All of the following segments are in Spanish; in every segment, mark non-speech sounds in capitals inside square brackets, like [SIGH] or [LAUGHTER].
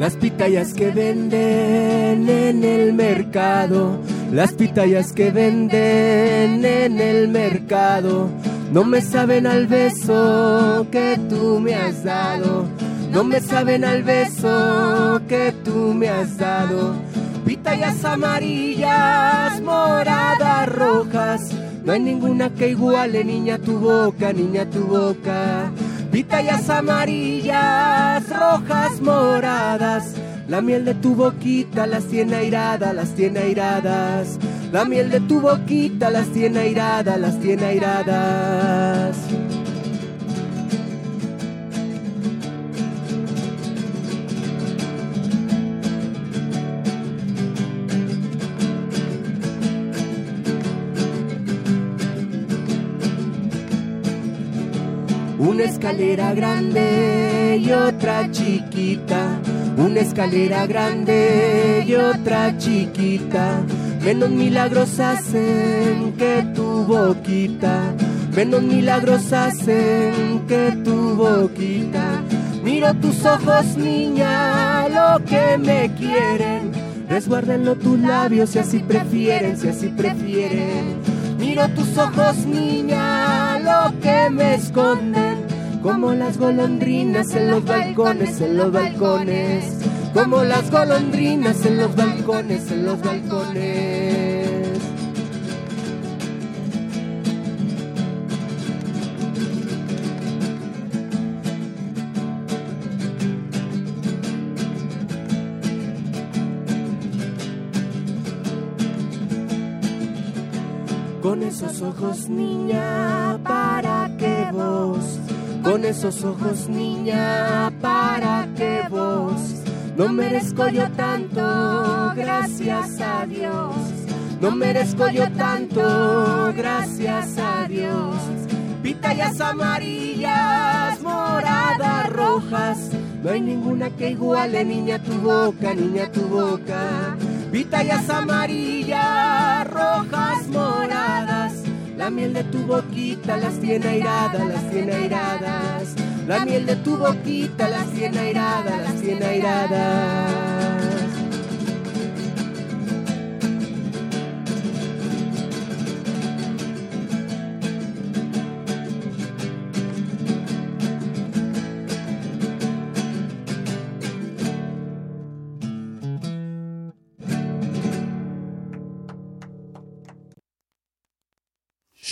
Las pitayas que venden en el mercado, las pitayas que venden en el mercado, no me saben al beso que tú me has dado, no me saben al beso que tú me has dado. Pitayas amarillas, moradas, rojas, no hay ninguna que iguale, niña, tu boca, niña, tu boca. Pitayas amarillas, rojas, moradas. La miel de tu boquita las tiene airadas, las tiene airadas. La miel de tu boquita las tiene airadas, las tiene airadas. Una escalera grande y otra chiquita. Una escalera grande y otra chiquita. Menos milagros hacen que tu boquita. Menos milagros hacen que tu boquita. Miro tus ojos, niña, lo que me quieren. Resguárdenlo tus labios si así prefieren, si así prefieren. Miro tus ojos, niña, lo que me esconden. Como las golondrinas en los balcones, en los balcones. Como las golondrinas en los balcones, en los balcones. Con esos ojos, niña. Con esos ojos, niña, para que vos. No merezco yo tanto, gracias a Dios. No merezco yo tanto, gracias a Dios. Pitayas amarillas, moradas, rojas. No hay ninguna que iguale, niña, tu boca, niña, tu boca. Pitayas amarillas, rojas, moradas. La miel de tu boquita las tiene airadas, las tiene airadas. La miel de tu boquita las tiene airadas, las tiene airadas.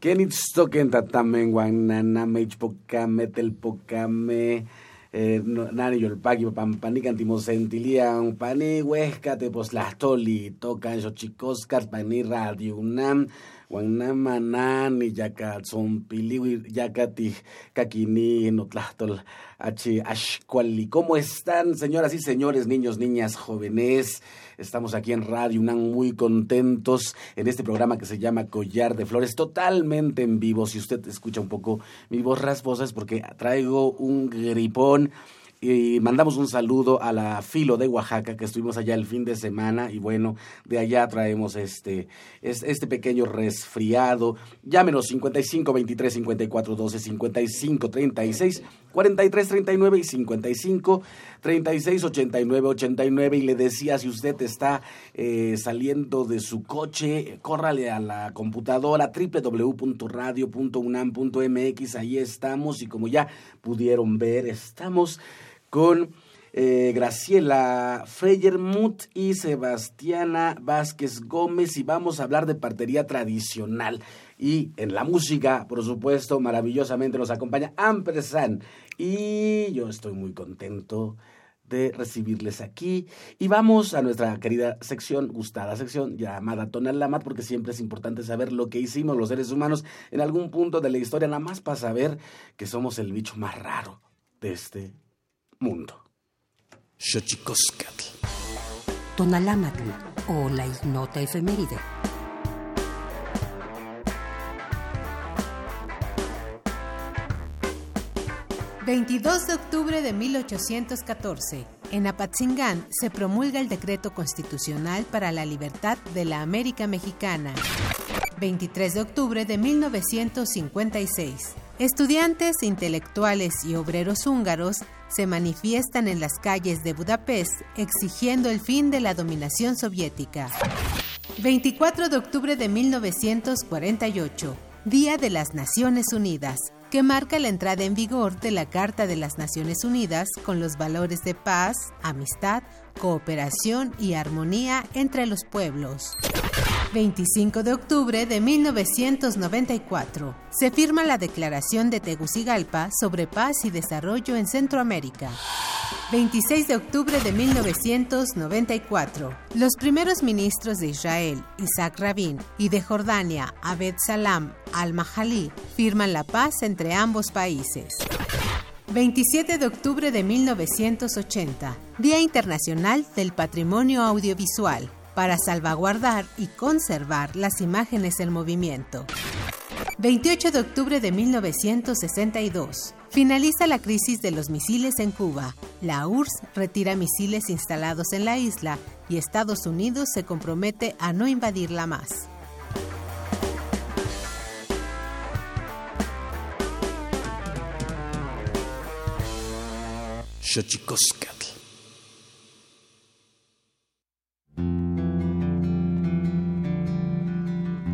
Kenitstoken tatamen guananame ichpocame telpocame eh, nani yolpaki pampani cantimosentilian pani huesca teposlastoli tocan xochicoscat pani radio unam guanama nani yaka tzompiliwi yakati kakini notlahtol H. Ashkuali. ¿Cómo están, señoras y señores, niños, niñas, jóvenes? Estamos aquí en Radio UNAM muy contentos en este programa que se llama Collar de Flores, totalmente en vivo. Si usted escucha un poco mi voz rasposa es porque traigo un gripón y mandamos un saludo a la Filo de Oaxaca, que estuvimos allá el fin de semana. Y bueno, de allá traemos este, este pequeño resfriado. Llámenos 55 23 54 12 55 36 43 39 y 55 36 89 89. Y le decía, si usted está eh, saliendo de su coche, córrale a la computadora www.radio.unam.mx. Ahí estamos. Y como ya pudieron ver, estamos con eh, Graciela Freyermuth y Sebastiana Vázquez Gómez y vamos a hablar de partería tradicional. Y en la música, por supuesto, maravillosamente nos acompaña Ampersand. Y yo estoy muy contento de recibirles aquí. Y vamos a nuestra querida sección, gustada sección, llamada Tonal Lamat, porque siempre es importante saber lo que hicimos los seres humanos en algún punto de la historia, nada más para saber que somos el bicho más raro de este mundo. Xochicoscatl. Tonalámatl o la ignota efeméride. ...22 de octubre de 1814... ...en Apatzingán se promulga el decreto constitucional... ...para la libertad de la América Mexicana... ...23 de octubre de 1956... Estudiantes, intelectuales y obreros húngaros se manifiestan en las calles de Budapest exigiendo el fin de la dominación soviética. 24 de octubre de 1948, Día de las Naciones Unidas, que marca la entrada en vigor de la Carta de las Naciones Unidas con los valores de paz, amistad, cooperación y armonía entre los pueblos. 25 de octubre de 1994. Se firma la Declaración de Tegucigalpa sobre paz y desarrollo en Centroamérica. 26 de octubre de 1994. Los primeros ministros de Israel, Isaac Rabin, y de Jordania, Abed Salam al-Mahali, firman la paz entre ambos países. 27 de octubre de 1980, Día Internacional del Patrimonio Audiovisual para salvaguardar y conservar las imágenes en movimiento. 28 de octubre de 1962. Finaliza la crisis de los misiles en Cuba. La URSS retira misiles instalados en la isla y Estados Unidos se compromete a no invadirla más.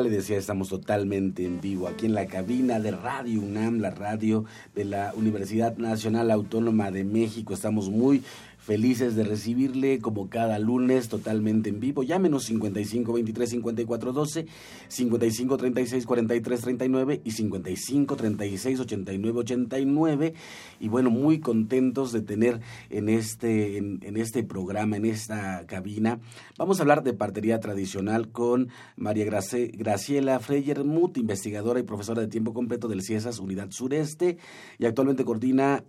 Le decía, estamos totalmente en vivo aquí en la cabina de Radio UNAM, la radio de la Universidad Nacional Autónoma de México. Estamos muy Felices de recibirle como cada lunes totalmente en vivo. Llámenos 55 23 54 12, 55 36 43 39 y 55 36 89 89. Y bueno, muy contentos de tener en este, en, este programa, en esta cabina. Vamos a hablar de partería tradicional con María Graciela Freyermuth, investigadora y profesora de tiempo completo del CIESAS Unidad Sureste y actualmente coordina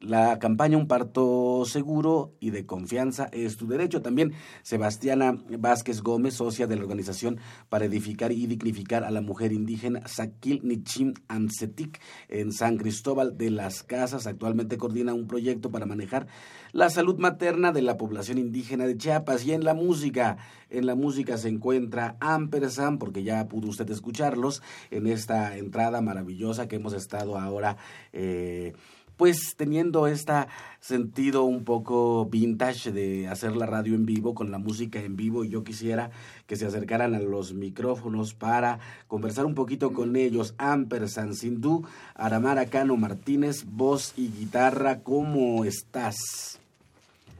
la campaña Un parto seguro y de confianza es tu derecho. También Sebastiana Vázquez Gómez, socia de la organización para edificar y dignificar a la mujer indígena Sakil Nichim Amsetik en San Cristóbal de las Casas. Actualmente coordina un proyecto para manejar la salud materna de la población indígena de Chiapas. Y en la música, en la música se encuentra Ampersand, porque ya pudo usted escucharlos en esta entrada maravillosa que hemos estado ahora. Eh, pues teniendo este sentido un poco vintage de hacer la radio en vivo con la música en vivo yo quisiera que se acercaran a los micrófonos para conversar un poquito con ellos. Ampersand, Sindú, Aramara Cano Martínez, voz y guitarra, ¿cómo estás?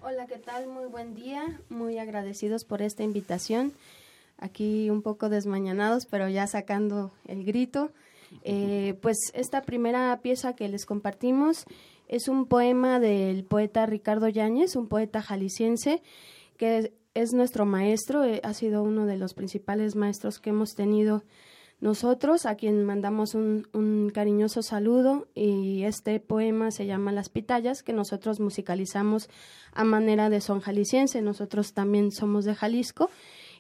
Hola, ¿qué tal? Muy buen día, muy agradecidos por esta invitación. Aquí un poco desmañanados, pero ya sacando el grito. Eh, pues esta primera pieza que les compartimos es un poema del poeta Ricardo Yáñez, un poeta jalisciense, que es nuestro maestro, eh, ha sido uno de los principales maestros que hemos tenido nosotros, a quien mandamos un, un, cariñoso saludo y este poema se llama Las Pitayas, que nosotros musicalizamos a manera de son jalisciense, nosotros también somos de Jalisco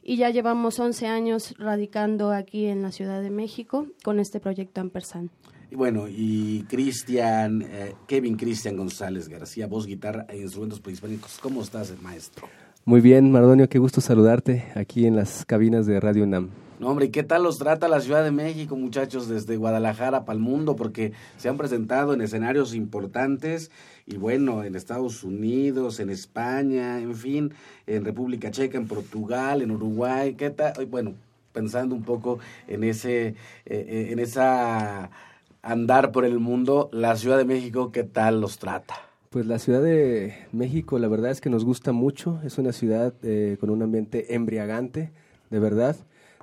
y ya llevamos 11 años radicando aquí en la Ciudad de México con este proyecto Ampersand. Y bueno, y Cristian, eh, Kevin Cristian González García, voz, guitarra e instrumentos prehispánicos, ¿cómo estás, maestro? Muy bien, Mardonio, qué gusto saludarte aquí en las cabinas de Radio UNAM. No, hombre, ¿y qué tal los trata la Ciudad de México, muchachos, desde Guadalajara para el mundo? Porque se han presentado en escenarios importantes y bueno, en Estados Unidos, en España, en fin, en República Checa, en Portugal, en Uruguay, ¿qué tal? Bueno, pensando un poco en ese, eh, eh, en esa andar por el mundo, la Ciudad de México, ¿qué tal los trata? Pues la Ciudad de México, la verdad es que nos gusta mucho, es una ciudad eh, con un ambiente embriagante, de verdad.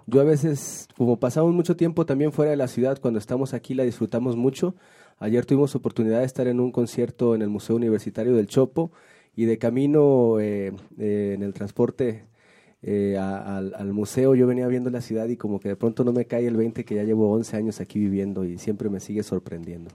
Yo a veces, como pasamos mucho tiempo también fuera de la ciudad, cuando estamos aquí la disfrutamos mucho. Ayer tuvimos oportunidad de estar en un concierto en el Museo Universitario del Chopo y de camino eh, eh, en el transporte eh, al, al, museo yo venía viendo la ciudad y como que de pronto no me cae el 20 que ya llevo 11 años aquí viviendo y siempre me sigue sorprendiendo.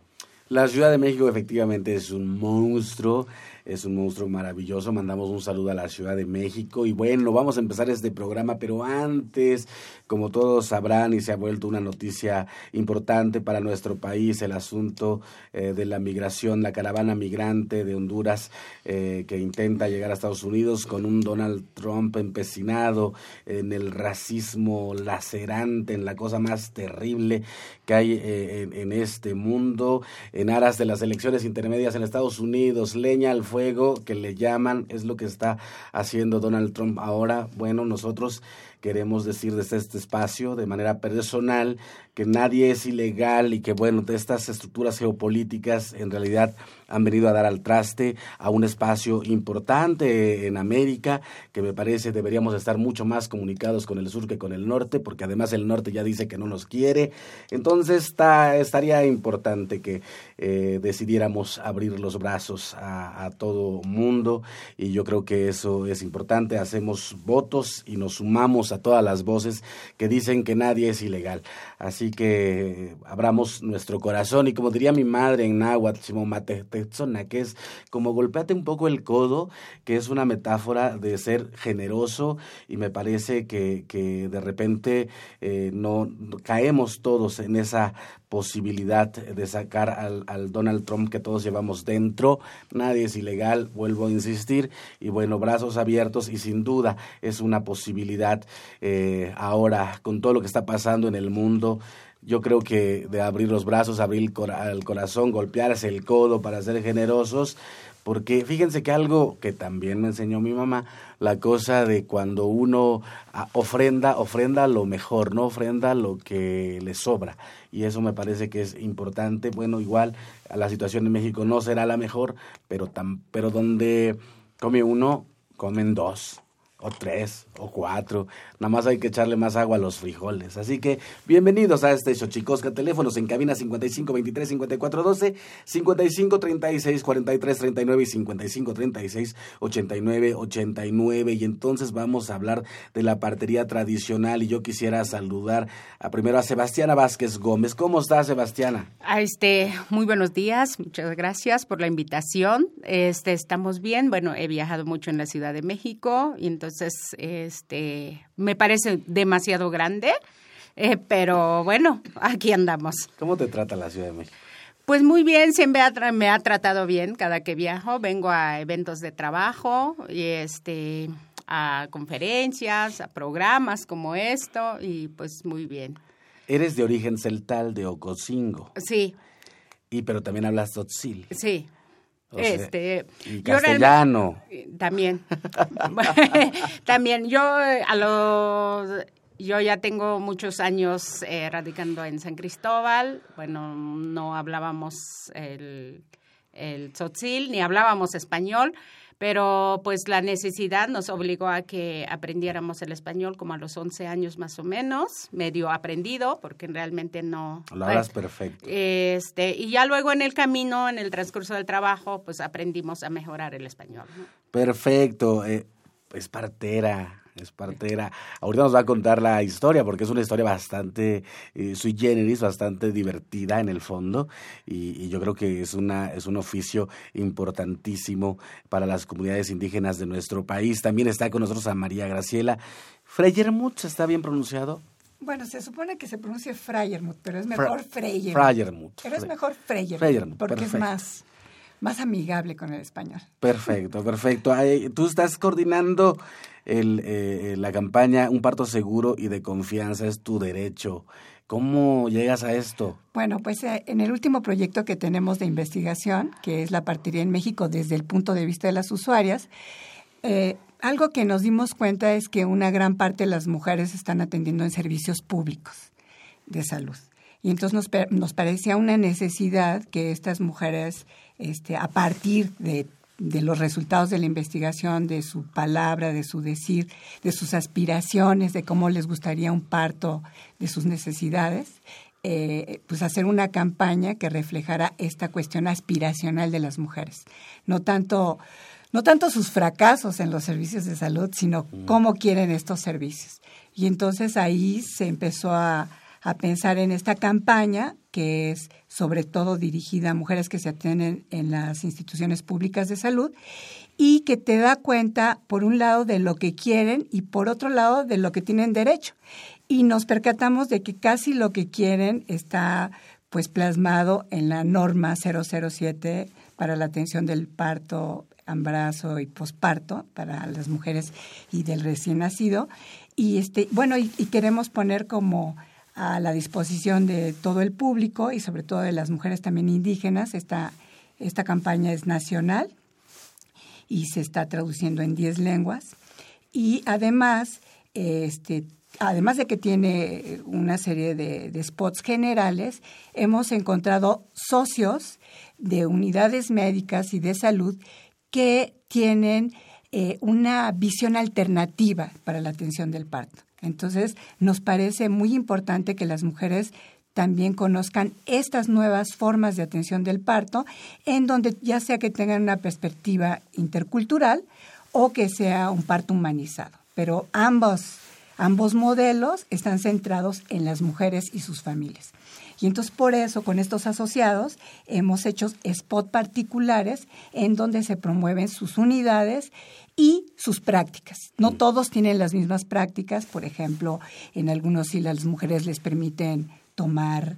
La Ciudad de México efectivamente es un monstruo es un monstruo maravilloso. Mandamos un saludo a la Ciudad de México y bueno, vamos a empezar este programa, pero antes, como todos sabrán y se ha vuelto una noticia importante para nuestro país, el asunto eh, de la migración, la caravana migrante de Honduras eh, que intenta llegar a Estados Unidos con un Donald Trump empecinado en el racismo lacerante, en la cosa más terrible que hay eh, en, en, este mundo, en aras de las elecciones intermedias en Estados Unidos, leña al fuego que le llaman, es lo que está haciendo Donald Trump ahora. Bueno, nosotros queremos decir desde este espacio de manera personal que nadie es ilegal y que bueno, de estas estructuras geopolíticas en realidad han venido a dar al traste a un espacio importante en América, que me parece deberíamos estar mucho más comunicados con el sur que con el norte, porque además el norte ya dice que no nos quiere. Entonces está, estaría importante que eh, decidiéramos abrir los brazos a, a todo mundo y yo creo que eso es importante. Hacemos votos y nos sumamos a todas las voces que dicen que nadie es ilegal. Así que abramos nuestro corazón y como diría mi madre en náhuatl, que es como golpeate un poco el codo, que es una metáfora de ser generoso y me parece que, que de repente eh, no caemos todos en esa posibilidad de sacar al, al, Donald Trump que todos llevamos dentro. Nadie es ilegal, vuelvo a insistir. Y bueno, brazos abiertos y sin duda es una posibilidad eh, ahora con todo lo que está pasando en el mundo. Yo creo que de abrir los brazos, abrir el, cora el corazón, golpearse el codo para ser generosos, porque fíjense que algo que también me enseñó mi mamá, la cosa de cuando uno ah, ofrenda, ofrenda lo mejor, no ofrenda lo que le sobra. Y eso me parece que es importante. Bueno, igual la situación en México no será la mejor, pero, tan, pero donde come uno, comen dos o tres o cuatro. Nada más hay que echarle más agua a los frijoles. Así que bienvenidos a este Xochicosca. Teléfonos en cabina 55 23 54 12, 55 36 43 39 y 55 36 89 89. Y entonces vamos a hablar de la partería tradicional. Y yo quisiera saludar a, primero a Sebastiana Vázquez Gómez. ¿Cómo está, Sebastiana? A este, muy buenos días. Muchas gracias por la invitación. Este, estamos bien. Bueno, he viajado mucho en la Ciudad de México y entonces este, me parece demasiado grande, eh, pero bueno, aquí andamos. ¿Cómo te trata la Ciudad de México? Pues muy bien, siempre me ha tratado bien cada que viajo. Vengo a eventos de trabajo y este a conferencias, a programas como esto y pues muy bien. Eres de origen celtal de Ocosingo. Sí. Y pero también hablas tzotzil. Sí. Este y castellano. yo, también. [LAUGHS] [LAUGHS] También yo a los yo ya tengo muchos años eh, radicando en San Cristóbal. Bueno no hablábamos el el tzotzil ni hablábamos español pero pues la necesidad nos obligó a que aprendiéramos el español como a los 11 años más o menos, medio aprendido, porque realmente no... Lo hablas perfecto. Este, y ya luego en el camino, en el transcurso del trabajo, pues aprendimos a mejorar el español. ¿no? Perfecto. Eh, es partera, es partera. Ahorita nos va a contar la historia, porque es una historia bastante eh, sui generis, bastante divertida en el fondo, y, yo creo que es, una, es un oficio importantísimo para las comunidades indígenas de nuestro país. También está con nosotros a María Graciela. Freyermuth, ¿está bien pronunciado? Bueno, se supone que se pronuncia Freyermuth, pero es mejor Freyermuth. Freyermuth. Pero es mejor Freyermuth, porque es más más amigable con el español. Perfecto, perfecto. Tú estás coordinando el, eh, la campaña Un parto seguro y de confianza es tu derecho. ¿Cómo llegas a esto? Bueno, pues eh, en el último proyecto que tenemos de investigación, que es la partería en México desde el punto de vista de las usuarias, eh, algo que nos dimos cuenta es que una gran parte de las mujeres están atendiendo en servicios públicos de salud. Y entonces nos, nos parecía una necesidad que estas mujeres, este, a partir de de los resultados de la investigación, de su palabra, de su decir, de sus aspiraciones, de cómo les gustaría un parto, de sus necesidades, eh, pues hacer una campaña que reflejara esta cuestión aspiracional de las mujeres. No tanto, no tanto sus fracasos en los servicios de salud, sino cómo quieren estos servicios. Y entonces ahí se empezó a, a pensar en esta campaña que es sobre todo dirigida a mujeres que se atienden en las instituciones públicas de salud y que te da cuenta, por un lado, de lo que quieren y por otro lado, de lo que tienen derecho. Y nos percatamos de que casi lo que quieren está pues plasmado en la norma 007 para la atención del parto, embarazo y posparto para las mujeres y del recién nacido. Y este, bueno, y queremos poner como a la disposición de todo el público y sobre todo de las mujeres también indígenas. Esta, esta campaña es nacional y se está traduciendo en 10 lenguas. Y además, este, además de que tiene una serie de, spots generales, hemos encontrado socios de unidades médicas y de salud que tienen eh, una visión alternativa para la atención del parto. Entonces, nos parece muy importante que las mujeres también conozcan estas nuevas formas de atención del parto, en donde ya sea que tengan una perspectiva intercultural o que sea un parto humanizado. Pero ambos, ambos modelos están centrados en las mujeres y sus familias. Y entonces por eso con estos asociados hemos hecho spot particulares en donde se promueven sus unidades y sus prácticas. No todos tienen las mismas prácticas, por ejemplo, en algunos sí las mujeres les permiten tomar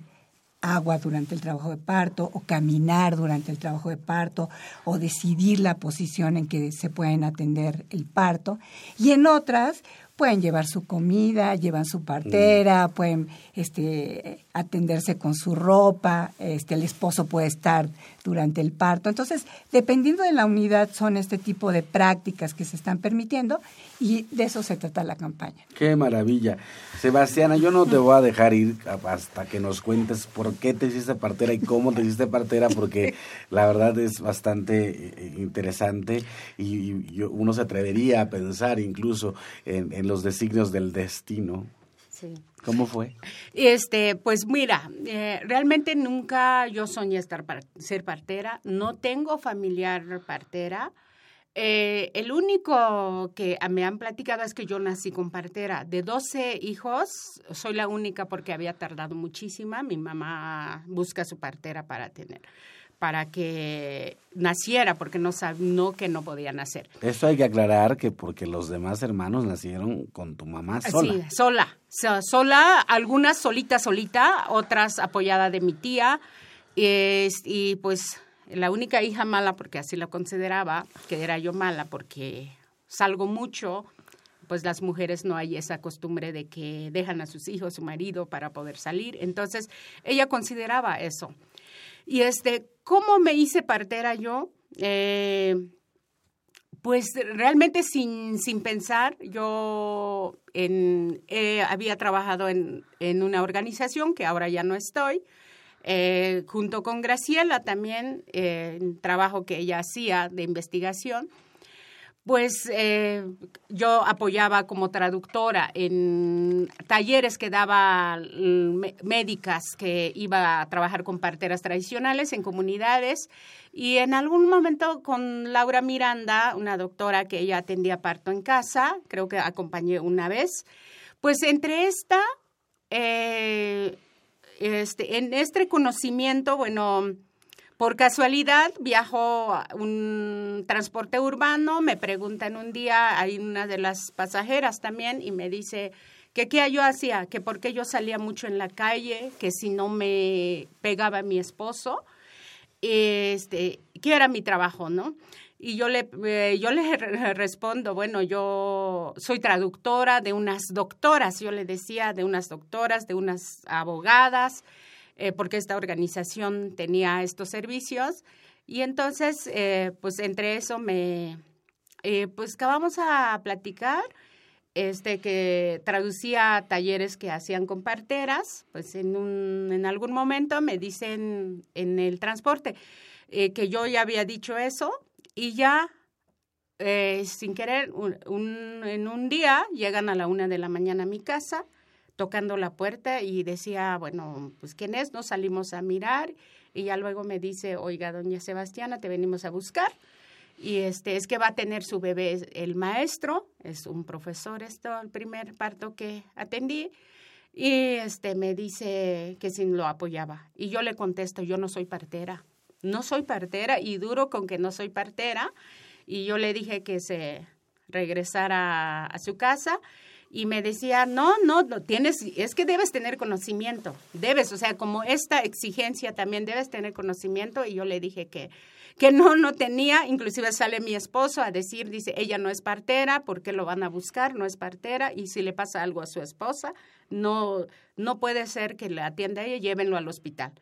agua durante el trabajo de parto o caminar durante el trabajo de parto o decidir la posición en que se pueden atender el parto y en otras pueden llevar su comida, llevan su partera, mm. pueden este, atenderse con su ropa, este, el esposo puede estar durante el parto. Entonces, dependiendo de la unidad, son este tipo de prácticas que se están permitiendo y de eso se trata la campaña. Qué maravilla. Sebastiana, yo no te voy a dejar ir hasta que nos cuentes por qué te hiciste partera y cómo te hiciste partera, porque la verdad es bastante eh, interesante y, uno se atrevería a pensar incluso en, en los designios del destino. Sí. ¿Cómo fue? Este, pues mira, eh, realmente nunca yo soñé estar ser partera. No tengo familiar partera. Eh, el único que me han platicado es que yo nací con partera. De 12 hijos, soy la única porque había tardado muchísima. Mi mamá busca su partera para tener para que naciera, porque no no que no podía nacer. Eso hay que aclarar que porque los demás hermanos nacieron con tu mamá sola. Sí, sola, sola, algunas solita, solita, otras apoyada de mi tía, y, y pues la única hija mala, porque así la consideraba, que era yo mala porque salgo mucho, pues las mujeres no hay esa costumbre de que dejan a sus hijos, su marido, para poder salir. Entonces, ella consideraba eso. Y este, ¿cómo me hice partera yo? Eh, pues realmente sin, sin pensar, yo en, había trabajado en, en, una organización que ahora ya no estoy, eh, junto con Graciela también, eh, trabajo que ella hacía de investigación. Pues eh, yo apoyaba como traductora en talleres que daba médicas que iba a trabajar con parteras tradicionales en comunidades. Y en algún momento con Laura Miranda, una doctora que ella atendía parto en casa, creo que acompañé una vez, pues entre esta, eh, este, en este conocimiento, bueno, por casualidad viajó un transporte urbano, me preguntan un día, hay una de las pasajeras también, y me dice que qué yo hacía, que porque yo salía mucho en la calle, que si no me pegaba mi esposo, este, que era mi trabajo, ¿no? Y yo le, eh, yo le [LAUGHS] respondo, bueno, yo soy traductora de unas doctoras, yo le decía de unas doctoras, de unas abogadas, eh, porque esta organización tenía estos servicios. Y entonces, eh, pues entre eso me, eh, pues acabamos a platicar, este, que traducía talleres que hacían con parteras, pues en, un, en algún momento me dicen en el transporte que yo ya había dicho eso y ya sin querer, en un día llegan a la una de la mañana a mi casa tocando la puerta y decía, bueno, pues ¿quién es? Nos salimos a mirar y ya luego me dice, oiga, doña Sebastiana, te venimos a buscar. Y este, es que va a tener su bebé el maestro, es un profesor esto, el primer parto que atendí. Y este me dice que si lo apoyaba. Y yo le contesto, yo no soy partera. No soy partera y duro con que no soy partera. Y yo le dije que se regresara a su casa y me decía, no, no, tienes, es que debes tener conocimiento, debes, o sea, como esta exigencia también debes tener conocimiento y yo le dije que, que no, no tenía, inclusive sale mi esposo a decir, dice, ella no es partera, ¿por qué lo van a buscar? No es partera y si le pasa algo a su esposa, no, no puede ser que le atienda ella, llévenlo al hospital.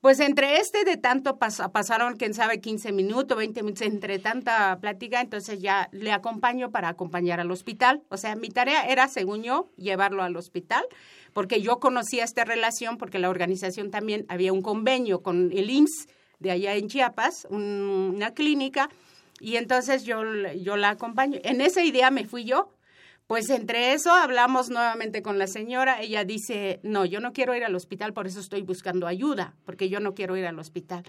Pues entre este de tanto pasaron, quién sabe, 15 minutos, 20 minutos, entre tanta plática, entonces ya le acompaño para acompañar al hospital. O sea, mi tarea era, según yo, llevarlo al hospital, porque yo conocía esta relación, porque la organización también había un convenio con el IMSS de allá en Chiapas, una clínica, y entonces yo, yo la acompaño. En esa idea me fui yo, pues entre eso hablamos nuevamente con la señora. Ella dice, no, yo no quiero ir al hospital, por eso estoy buscando ayuda, porque yo no quiero ir al hospital.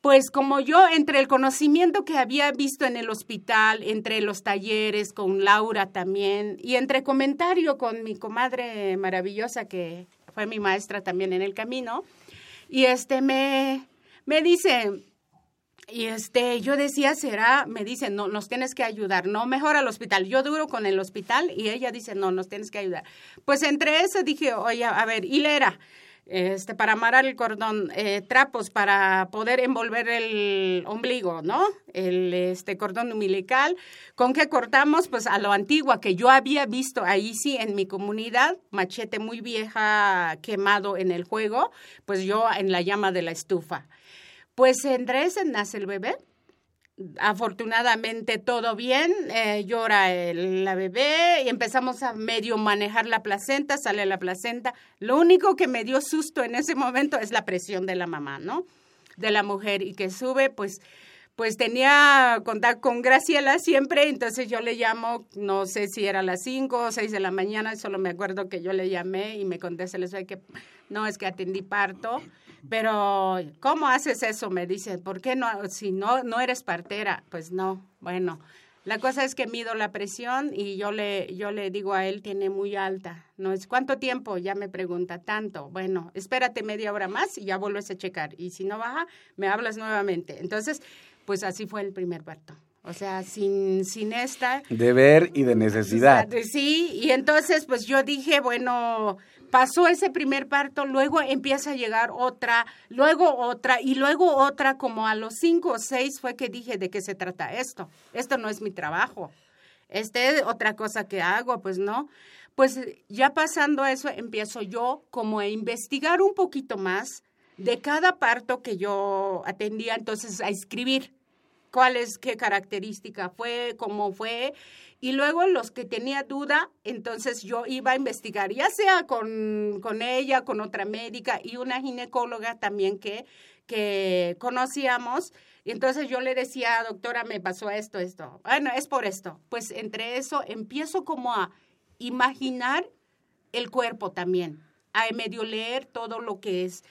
Pues como yo, entre el conocimiento que había visto en el hospital, entre los talleres con Laura también, y entre comentario con mi comadre maravillosa, que fue mi maestra también en el camino, y este me, me dice, y este, yo decía, será, me dice, no, nos tienes que ayudar, no, mejor al hospital. Yo duro con el hospital y ella dice, no, nos tienes que ayudar. Pues entre eso dije, oye, a ver, hilera, este, para amarrar el cordón, eh, trapos para poder envolver el ombligo, ¿no? El este, cordón umbilical. ¿Con qué cortamos? Pues a lo antiguo, que yo había visto ahí sí en mi comunidad, machete muy vieja quemado en el juego, pues yo en la llama de la estufa. Pues entre ese nace el bebé. Afortunadamente todo bien, eh, llora la bebé y empezamos a medio manejar la placenta, sale la placenta. Lo único que me dio susto en ese momento es la presión de la mamá, ¿no? De la mujer y que sube, pues pues tenía contacto con Graciela siempre, entonces yo le llamo, no sé si era las 5 o 6 de la mañana, solo me acuerdo que yo le llamé y me contesta, les que no, es que atendí parto pero, ¿cómo haces eso? Me dice, ¿por qué no? Si no, no eres partera. Pues no, bueno. La cosa es que mido la presión y yo le, yo le digo a él, tiene muy alta. No es cuánto tiempo, ya me pregunta, tanto. Bueno, espérate media hora más y ya vuelves a checar. Y si no baja, me hablas nuevamente. Entonces, pues así fue el primer parto. O sea, sin, sin esta... Deber y de necesidad. Sí, y entonces pues yo dije, bueno, pasó ese primer parto, luego empieza a llegar otra, luego otra y luego otra, como a los cinco o seis fue que dije de qué se trata esto. Esto no es mi trabajo. Este es otra cosa que hago, pues no. Pues ya pasando eso, empiezo yo como a investigar un poquito más de cada parto que yo atendía, entonces a escribir cuál es, qué característica fue, cómo fue, y luego los que tenía duda, entonces yo iba a investigar, ya sea con, con ella, con otra médica y una ginecóloga también que, que conocíamos, Y entonces yo le decía, doctora, me pasó esto, esto. Bueno, es por esto. Pues entre eso empiezo como a imaginar el cuerpo también, a medio leer todo lo que es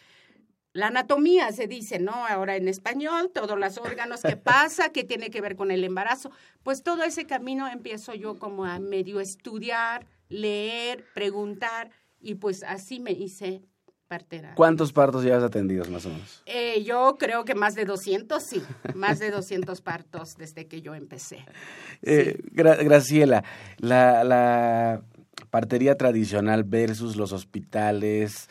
la anatomía, se dice, ¿no? Ahora en español, todos los órganos que [LAUGHS] pasa, que tiene que ver con el embarazo. Pues todo ese camino empiezo yo como a medio estudiar, leer, preguntar, y pues así me hice partera. ¿Cuántos partos llevas atendidos más o menos? Eh, yo creo que más de 200, sí, más de 200 partos desde que yo empecé. Eh, Graciela, la, la partería tradicional versus los hospitales.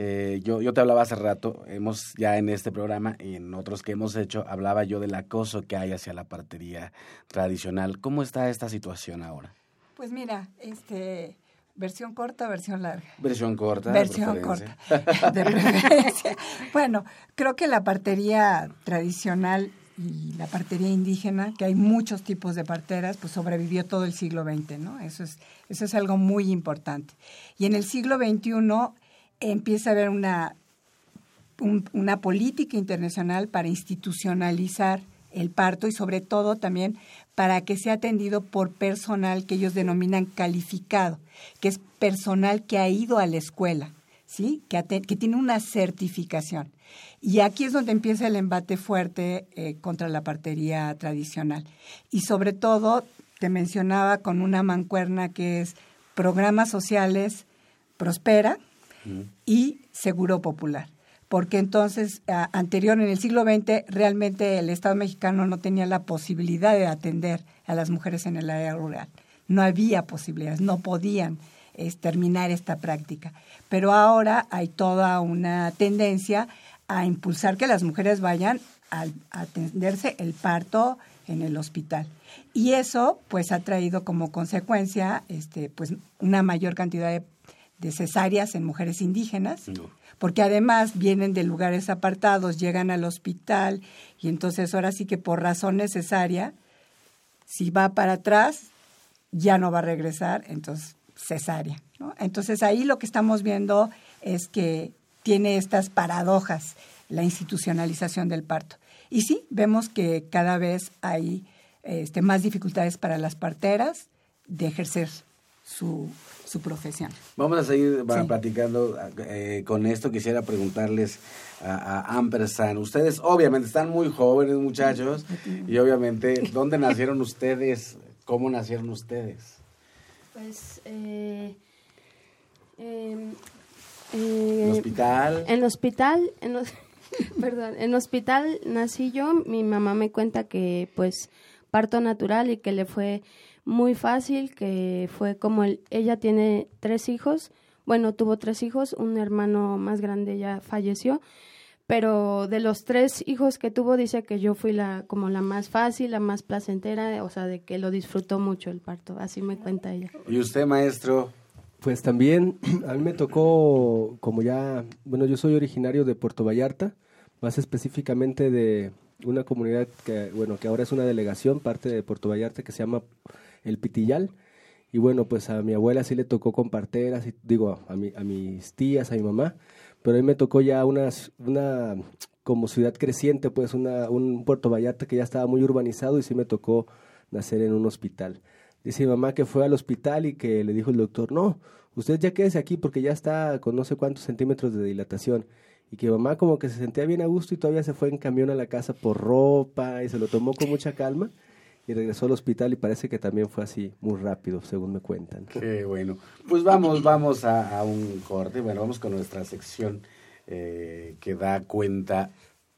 Eh, yo, yo te hablaba hace rato, hemos ya en este programa y en otros que hemos hecho, hablaba yo del acoso que hay hacia la partería tradicional. ¿Cómo está esta situación ahora? Pues mira, este, versión corta, versión larga. Versión corta. Versión corta. De preferencia. [LAUGHS] bueno, creo que la partería tradicional y la partería indígena, que hay muchos tipos de parteras, pues sobrevivió todo el siglo XX, ¿no? Eso es, eso es algo muy importante. Y en el siglo XXI empieza a haber una, una política internacional para institucionalizar el parto y sobre todo también para que sea atendido por personal que ellos denominan calificado, que es personal que ha ido a la escuela, ¿sí? que, que tiene una certificación. Y aquí es donde empieza el embate fuerte eh, contra la partería tradicional. Y sobre todo, te mencionaba con una mancuerna que es programas sociales, Prospera y Seguro Popular. Porque entonces, anterior, en el siglo XX, realmente el Estado mexicano no tenía la posibilidad de atender a las mujeres en el área rural. No había posibilidades, no podían terminar esta práctica. Pero ahora hay toda una tendencia a impulsar que las mujeres vayan a, atenderse el parto en el hospital. Y eso pues ha traído como consecuencia este pues una mayor cantidad de, cesáreas en mujeres indígenas, porque además vienen de lugares apartados, llegan al hospital y entonces ahora sí que por razón necesaria si va para atrás ya no va a regresar, entonces cesárea. Entonces ahí lo que estamos viendo es que tiene estas paradojas la institucionalización del parto. Y sí, vemos que cada vez hay este, más dificultades para las parteras de ejercer su, su profesión. Vamos a seguir platicando eh, con esto. Quisiera preguntarles a, a, Ampersand. Ustedes obviamente están muy jóvenes, muchachos, y obviamente, ¿dónde nacieron ustedes? ¿Cómo nacieron ustedes? Pues eh, em, ¿En el hospital? En el hospital, en [LAUGHS] perdón, en hospital nací yo, mi mamá me cuenta que pues parto natural y que le fue muy fácil, que fue como el, ella tiene tres hijos, bueno, tuvo tres hijos, un hermano más grande ya falleció, pero de los tres hijos que tuvo dice que yo fui la como la más fácil, la más placentera, o sea, de que lo disfrutó mucho el parto, así me cuenta ella. ¿Y usted, maestro? Pues también [CLEARS THROAT] a mí me tocó, como ya, bueno, yo soy originario de Puerto Vallarta, más específicamente de una comunidad que, bueno, que ahora es una delegación, parte de Puerto Vallarta, que se llama El Pitillal. Y bueno, pues a mi abuela sí le tocó con parteras, y, digo, a, mi, a mis tías, a mi mamá, pero a mí me tocó ya una, una como ciudad creciente, pues una, un Puerto Vallarta que ya estaba muy urbanizado y sí me tocó nacer en un hospital. Dice mi mamá que fue al hospital y que le dijo el doctor, no, usted ya quédese aquí porque ya está con no sé cuántos centímetros de dilatación. Y que mamá como que se sentía bien a gusto y todavía se fue en camión a la casa por ropa y se lo tomó con mucha calma y regresó al hospital y parece que también fue así muy rápido, según me cuentan. Qué bueno. Pues vamos, vamos a, un corte. Bueno, vamos con nuestra sección eh, que da cuenta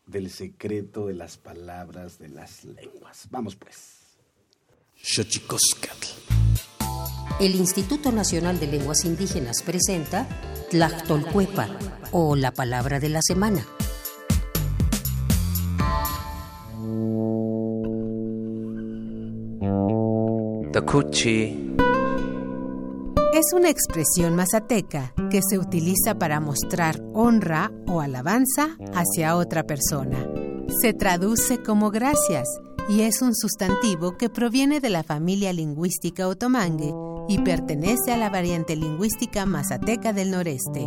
del secreto de las palabras de las lenguas. Vamos pues. El Instituto Nacional de Lenguas Indígenas presenta Tlactolcuepa o la palabra de la semana. Takuchi. Es una expresión mazateca que se utiliza para mostrar honra o alabanza hacia otra persona. Se traduce como gracias y es un sustantivo que proviene de la familia lingüística otomangue y pertenece a la variante lingüística mazateca del noreste.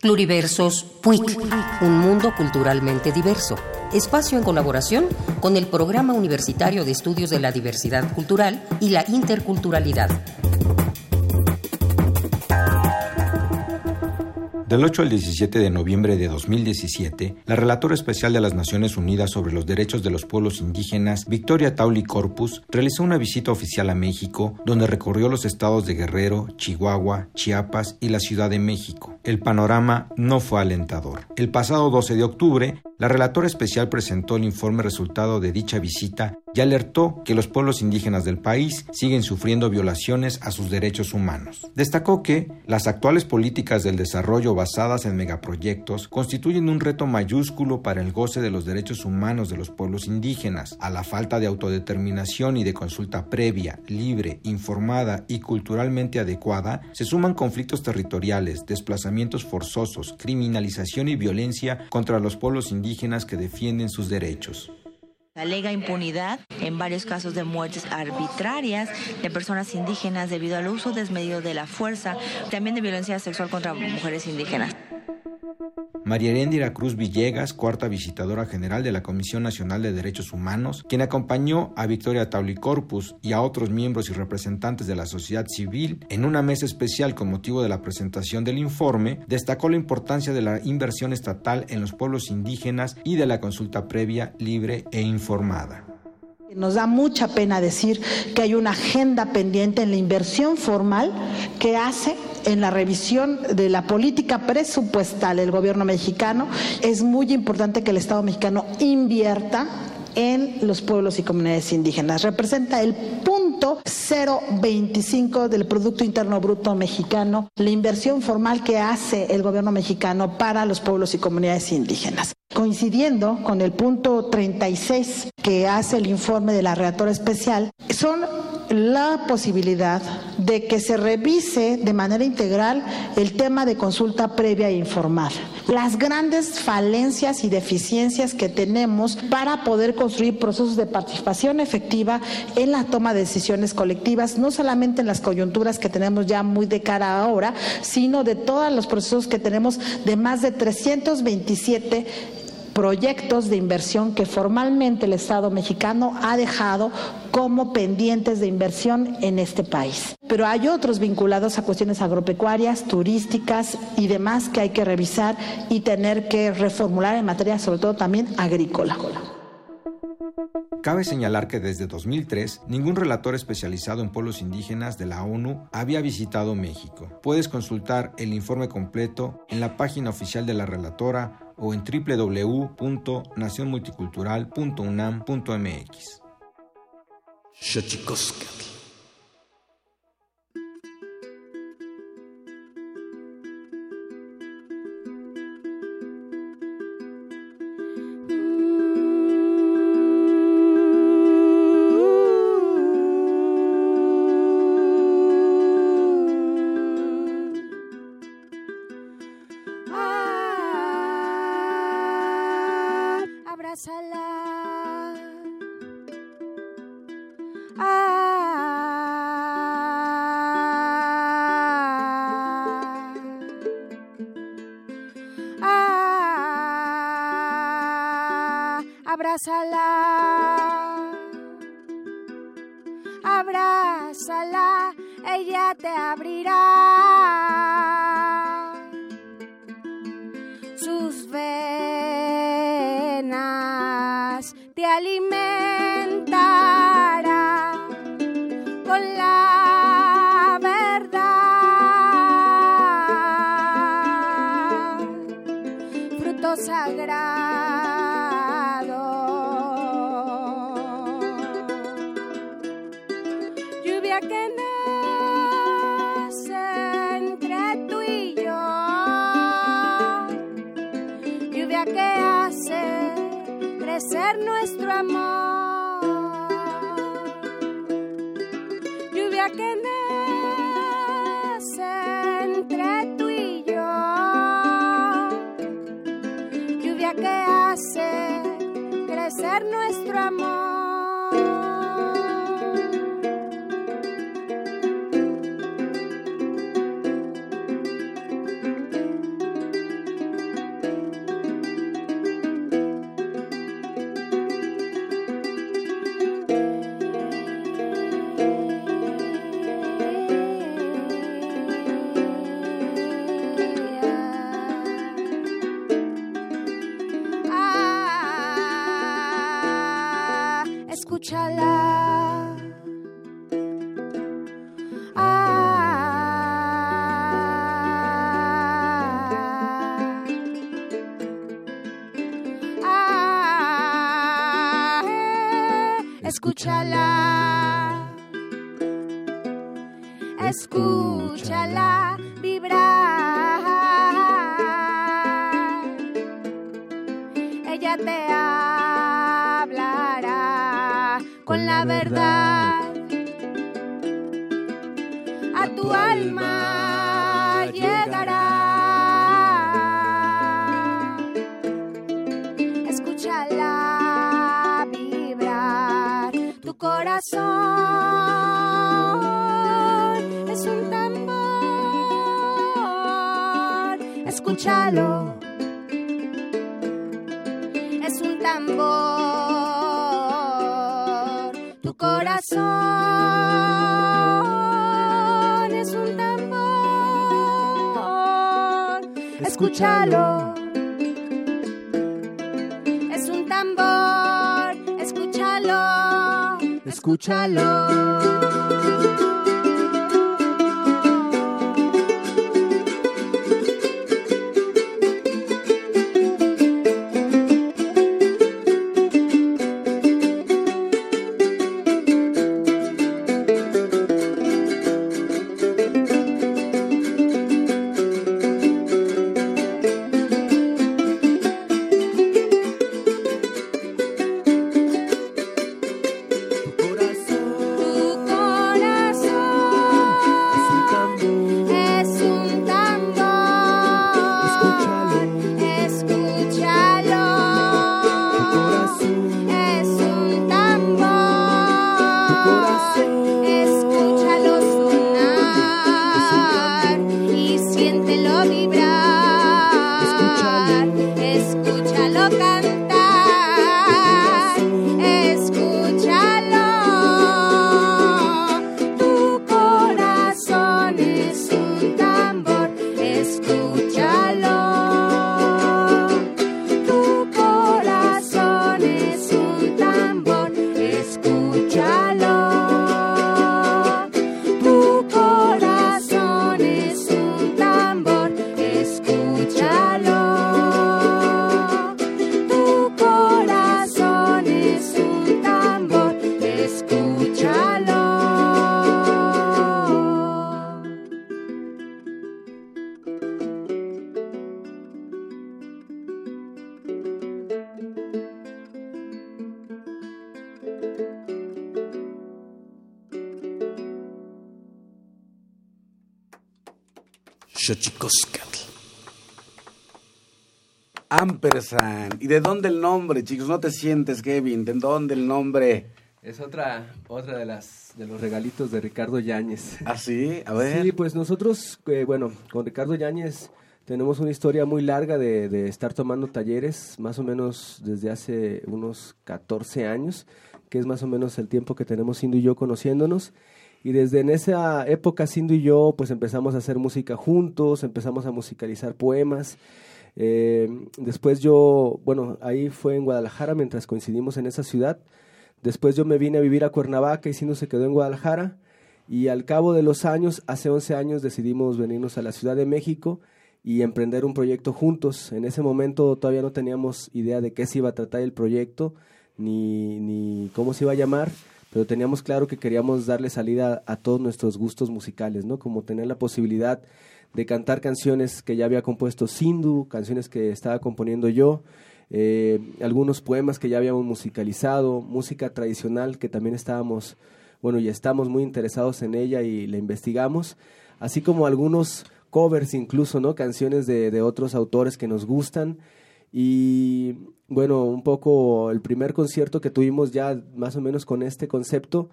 Pluriversos PUIC, un mundo culturalmente diverso. Espacio en colaboración con el Programa Universitario de Estudios de la Diversidad Cultural y la Interculturalidad. Del 8 al 17 de noviembre de 2017, la relatora especial de las Naciones Unidas sobre los Derechos de los Pueblos Indígenas, Victoria Tauli Corpus, realizó una visita oficial a México, donde recorrió los estados de Guerrero, Chihuahua, Chiapas y la Ciudad de México. El panorama no fue alentador. El pasado 12 de octubre, la relatora especial presentó el informe resultado de dicha visita y alertó que los pueblos indígenas del país siguen sufriendo violaciones a sus derechos humanos. Destacó que las actuales políticas del desarrollo basadas en megaproyectos constituyen un reto mayúsculo para el goce de los derechos humanos de los pueblos indígenas. A la falta de autodeterminación y de consulta previa, libre, informada y culturalmente adecuada, se suman conflictos territoriales, desplazamientos forzosos, criminalización y violencia contra los pueblos indígenas que defienden sus derechos. Alega impunidad en varios casos de muertes arbitrarias de personas indígenas debido al uso desmedido de la fuerza, también de violencia sexual contra mujeres indígenas. María Heréndira Cruz Villegas, cuarta visitadora general de la Comisión Nacional de Derechos Humanos, quien acompañó a Victoria Taulicorpus y a otros miembros y representantes de la sociedad civil en una mesa especial con motivo de la presentación del informe, destacó la importancia de la inversión estatal en los pueblos indígenas y de la consulta previa, libre e informada. Nos da mucha pena decir que hay una agenda pendiente en la inversión formal que hace en la revisión de la política presupuestal del gobierno mexicano. Es muy importante que el Estado mexicano invierta en los pueblos y comunidades indígenas. Representa el punto 0,25 del Producto Interno Bruto mexicano, la inversión formal que hace el gobierno mexicano para los pueblos y comunidades indígenas. Coincidiendo con el punto 36 que hace el informe de la relatora especial, son la posibilidad de que se revise de manera integral el tema de consulta previa e informada. Las grandes falencias y deficiencias que tenemos para poder construir procesos de participación efectiva en la toma de decisiones colectivas, no solamente en las coyunturas que tenemos ya muy de cara ahora, sino de todos los procesos que tenemos de más de 327 proyectos de inversión que formalmente el Estado mexicano ha dejado como pendientes de inversión en este país. Pero hay otros vinculados a cuestiones agropecuarias, turísticas y demás que hay que revisar y tener que reformular en materia sobre todo también agrícola. Cabe señalar que desde 2003 ningún relator especializado en pueblos indígenas de la ONU había visitado México. Puedes consultar el informe completo en la página oficial de la relatora o en www.nacionmulticultural.unam.mx. abrázala, abrázala, ella te abrirá Chala. Escúchalo. Es un tambor. Escúchalo. Escúchalo. ¿Y de dónde el nombre, chicos? No te sientes, Kevin. ¿De dónde el nombre? Es otra, otra de las de los regalitos de Ricardo Yáñez. ¿Ah, sí? A ver. Sí, pues nosotros, eh, bueno, con Ricardo Yáñez tenemos una historia muy larga de, de estar tomando talleres, más o menos desde hace unos 14 años, que es más o menos el tiempo que tenemos Cindy y yo conociéndonos. Y desde en esa época Cindy y yo pues empezamos a hacer música juntos, empezamos a musicalizar poemas. Eh, después yo, bueno, ahí fue en Guadalajara mientras coincidimos en esa ciudad. Después yo me vine a vivir a Cuernavaca y Cindy se quedó en Guadalajara. Y al cabo de los años, hace 11 años, decidimos venirnos a la Ciudad de México y emprender un proyecto juntos. En ese momento todavía no teníamos idea de qué se iba a tratar el proyecto, ni, ni cómo se iba a llamar, pero teníamos claro que queríamos darle salida a todos nuestros gustos musicales, ¿no? Como tener la posibilidad de cantar canciones que ya había compuesto Sindu, canciones que estaba componiendo yo, eh, algunos poemas que ya habíamos musicalizado, música tradicional que también estábamos, bueno, ya estamos muy interesados en ella y la investigamos, así como algunos covers incluso, ¿no? Canciones de, de otros autores que nos gustan. Y bueno, un poco el primer concierto que tuvimos ya más o menos con este concepto,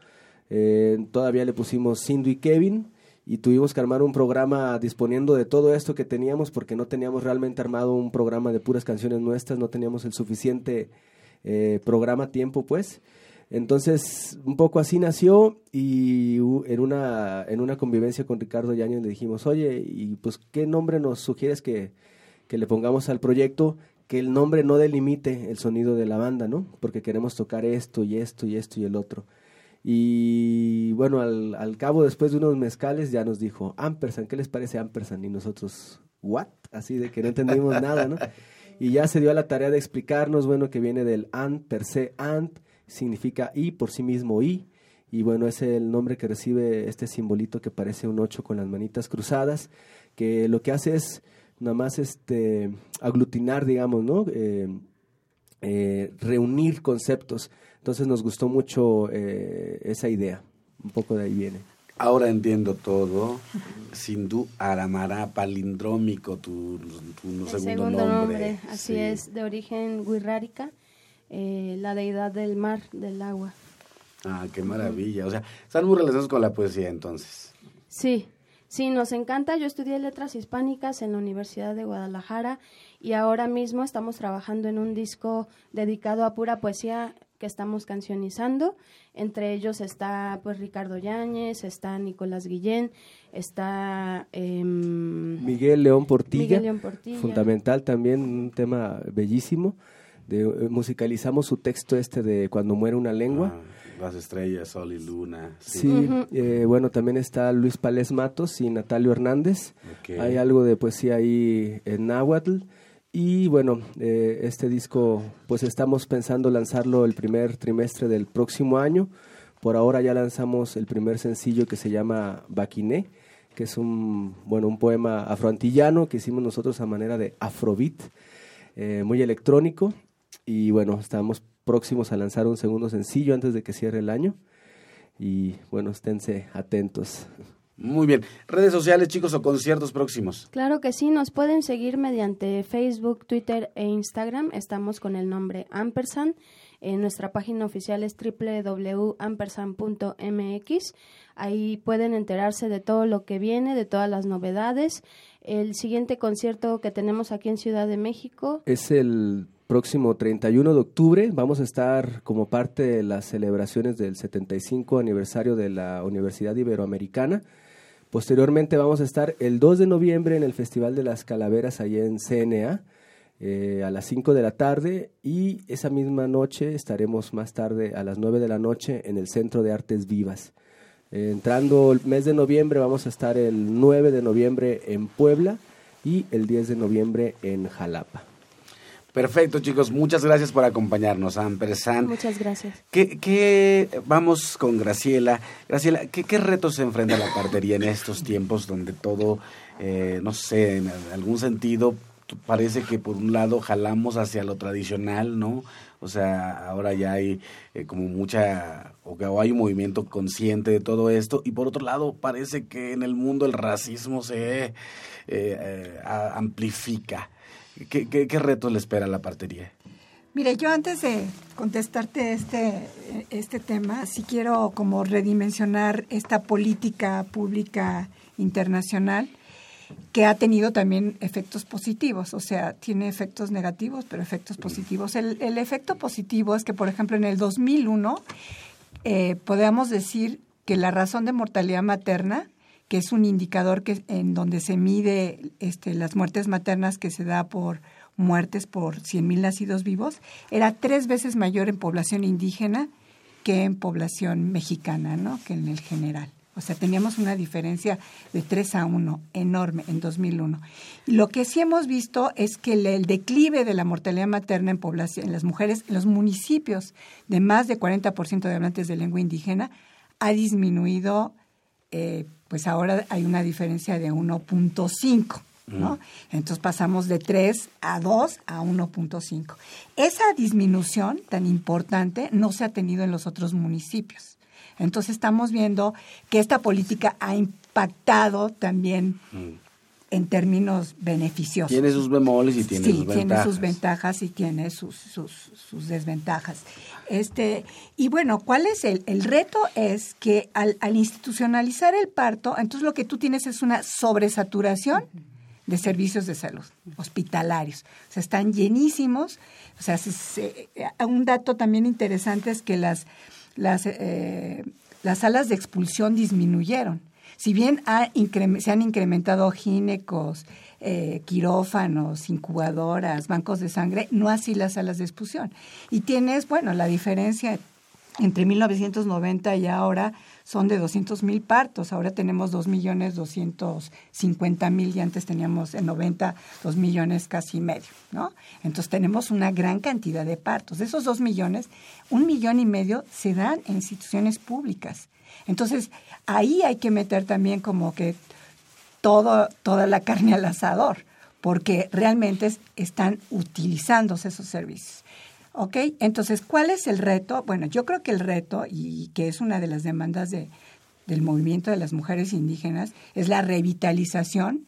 eh, todavía le pusimos Cindy y Kevin y tuvimos que armar un programa disponiendo de todo esto que teníamos porque no teníamos realmente armado un programa de puras canciones nuestras, no teníamos el suficiente eh, programa tiempo pues. Entonces, un poco así nació y en una, en una convivencia con Ricardo Yañez le dijimos, oye, y pues, ¿qué nombre nos sugieres que, que le pongamos al proyecto? Que el nombre no delimite el sonido de la banda, ¿no? Porque queremos tocar esto y esto y esto y el otro. Y bueno, al, al cabo, después de unos mezcales, ya nos dijo, Ampersand, ¿qué les parece Ampersand? Y nosotros, ¿what? Así de que no entendimos nada, ¿no? [LAUGHS] Y ya se dio a la tarea de explicarnos, bueno, que viene del ant per se, ant, significa y por sí mismo y, y bueno, es el nombre que recibe este simbolito que parece un ocho con las manitas cruzadas, que lo que hace es nada más este, aglutinar, digamos, ¿no? Eh, eh, reunir conceptos. Entonces nos gustó mucho eh, esa idea, un poco de ahí viene. Ahora entiendo todo. Sindhu Aramara, palindrómico, tu, tu El segundo, segundo nombre. nombre, así Sí. es, de origen wixárika, eh, la deidad del mar, del agua. Ah, qué maravilla. O sea, están muy relacionados con la poesía entonces. Sí, sí, nos encanta. Yo estudié letras hispánicas en la Universidad de Guadalajara y ahora mismo estamos trabajando en un disco dedicado a pura poesía que estamos cancionizando. Entre ellos está pues Ricardo Yáñez, está Nicolás Guillén, está em, Miguel León Portilla, Miguel León Portilla. fundamental también, un tema bellísimo. De, eh, musicalizamos su texto este de Cuando muere una lengua. Ah, las estrellas, sol y luna. Sí, eh, bueno, también está Luis Palés Matos y Natalio Hernández. Hay algo de poesía ahí en náhuatl. Y bueno, eh, este disco, pues estamos pensando lanzarlo el primer trimestre del próximo año. Por ahora ya lanzamos el primer sencillo que se llama Baquiné, que es un, bueno, un poema afroantillano que hicimos nosotros a manera de afrobeat, eh, muy electrónico. Y bueno, estamos próximos a lanzar un segundo sencillo antes de que cierre el año. Y bueno, esténse atentos. Muy bien. Redes sociales, chicos, o conciertos próximos. Claro que sí, nos pueden seguir mediante Facebook, Twitter e Instagram. Estamos con el nombre Ampersand. En nuestra página oficial es www.ampersand.mx. Ahí pueden enterarse de todo lo que viene, de todas las novedades. El siguiente concierto que tenemos aquí en Ciudad de México Es el próximo 31 de octubre. Vamos a estar como parte de las celebraciones del 75 aniversario de la Universidad Iberoamericana. Posteriormente vamos a estar el 2 de noviembre en el Festival de las Calaveras allá en CNA eh, a las 5 de la tarde y esa misma noche estaremos más tarde a las 9 de la noche en el Centro de Artes Vivas. Entrando el mes de noviembre vamos a estar el 9 de noviembre en Puebla y el 10 de noviembre en Jalapa. Perfecto, chicos. Muchas gracias por acompañarnos, Ampersand. Muchas gracias. ¿Qué, qué, vamos con Graciela. Graciela, ¿qué, ¿qué retos se enfrenta la partería en estos tiempos donde todo, eh, no sé, en algún sentido parece que por un lado jalamos hacia lo tradicional, ¿no? O sea, ahora ya hay eh, como mucha, o, que- o hay un movimiento consciente de todo esto, y por otro lado parece que en el mundo el racismo se eh, eh, amplifica. ¿Qué, qué, retos le espera a la partería? Mire, yo antes de contestarte este, este tema, sí quiero como redimensionar esta política pública internacional que ha tenido también efectos positivos, o sea, tiene efectos negativos, pero efectos positivos. El, el efecto positivo es que, por ejemplo, en el 2001 eh, podemos decir que la razón de mortalidad materna, es un indicador que en donde se mide este, las muertes maternas que se da por muertes por 100.000 nacidos vivos, era tres veces mayor en población indígena que en población mexicana, ¿no? Que en el general. O sea, teníamos una diferencia de 3 a 1 enorme en 2001. Y lo que sí hemos visto es que el, el declive de la mortalidad materna en población, en las mujeres, en los municipios de más de 40% de hablantes de lengua indígena, ha disminuido, eh, pues ahora hay una diferencia de 1.5. ¿no? Entonces pasamos de 3 a 2 a 1.5. Esa disminución tan importante no se ha tenido en los otros municipios. Entonces estamos viendo que esta política ha impactado también en términos beneficiosos. Tiene sus bemoles y tiene sí, sus tiene ventajas. sus ventajas y tiene sus, sus, sus desventajas. Este, y bueno, ¿cuál es el, el reto? Es que al, al institucionalizar el parto, entonces lo que tú tienes es una sobresaturación de servicios de salud hospitalarios. O sea, están llenísimos. O sea, se- se- un dato también interesante es que las, las, eh, las salas de expulsión disminuyeron. Si bien se han incrementado ginecos, eh, quirófanos, incubadoras, bancos de sangre, no así las salas de expulsión. Y tienes, bueno, la diferencia entre 1990 y ahora son de 200 mil partos. Ahora tenemos 2 millones 250 mil y antes teníamos en 90 2 millones casi medio, ¿no? Entonces tenemos una gran cantidad de partos. De esos 2 millones, un millón y medio se dan en instituciones públicas. Entonces ahí hay que meter también como que todo, toda la carne al asador, porque realmente es- están utilizándose esos servicios. ¿Ok? Entonces, ¿cuál es el reto? Bueno, yo creo que el reto, y que es una de las demandas de, del movimiento de las mujeres indígenas, es la revitalización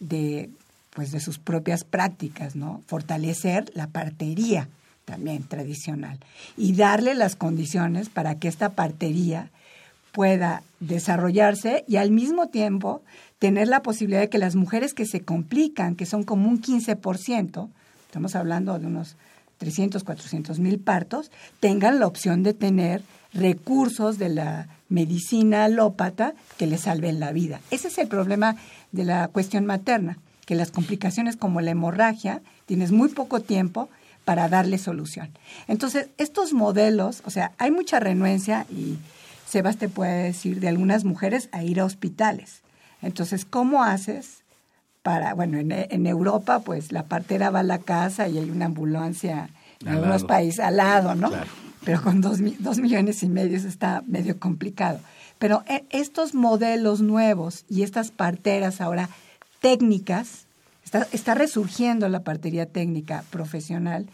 de, pues, de sus propias prácticas, ¿no? Fortalecer la partería también tradicional y darle las condiciones para que esta partería pueda desarrollarse y al mismo tiempo tener la posibilidad de que las mujeres que se complican, que son como un 15%, estamos hablando de unos 300, 400 mil partos, tengan la opción de tener recursos de la medicina alópata que les salven la vida. Ese es el problema de la cuestión materna, que las complicaciones como la hemorragia, tienes muy poco tiempo para darle solución. Entonces, estos modelos, o sea, hay mucha renuencia y Sebas te puede decir de algunas mujeres a ir a hospitales. Entonces, ¿cómo haces para, bueno, en, en Europa, pues la partera va a la casa y hay una ambulancia en Al algunos países al lado, ¿no? Claro. Pero con dos, dos millones y medio eso está medio complicado. Pero eh, estos modelos nuevos y estas parteras ahora técnicas, está, está resurgiendo la partería técnica profesional